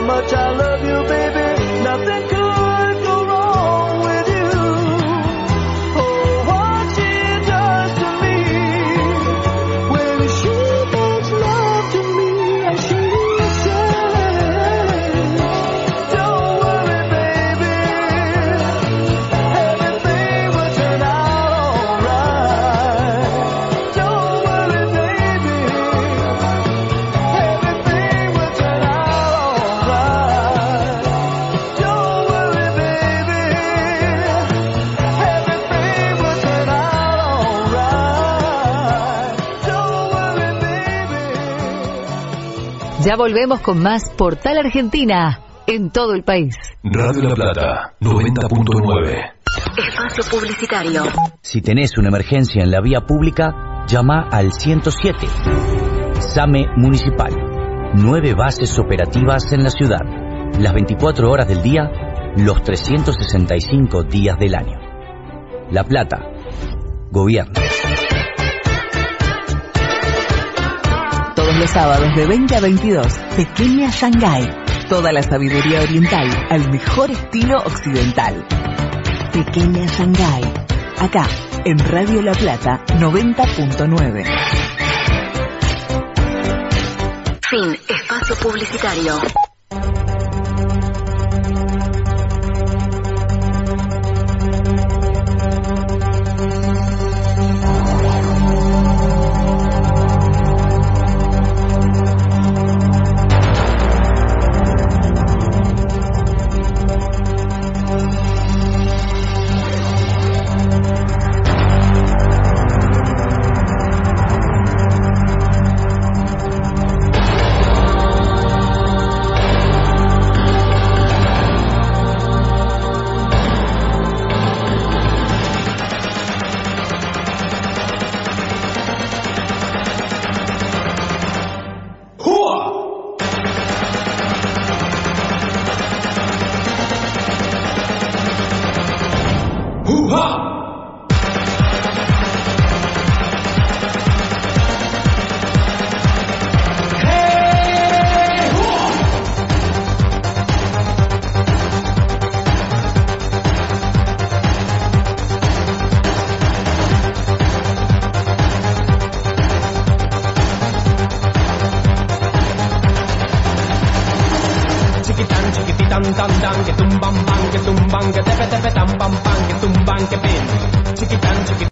much I love you. Ya volvemos con más Portal Argentina en todo el país. Radio La Plata, 90.9. Espacio publicitario. Si tenés una emergencia en la vía pública, llama al 107. SAME Municipal. Nueve bases operativas en la ciudad. Las 24 horas del día, los 365 días del año. La Plata. Gobierno. Los sábados de 20 a 22, Pequeña Shanghai. Toda la sabiduría oriental al mejor estilo occidental. Pequeña Shanghai. Acá, en Radio La Plata 90.9. Fin. Espacio publicitario. 五号 tam tam tam que tum bam bam que tum bam que tepe tepe tam pam pam que tum bam que pin chiqui tan chiqui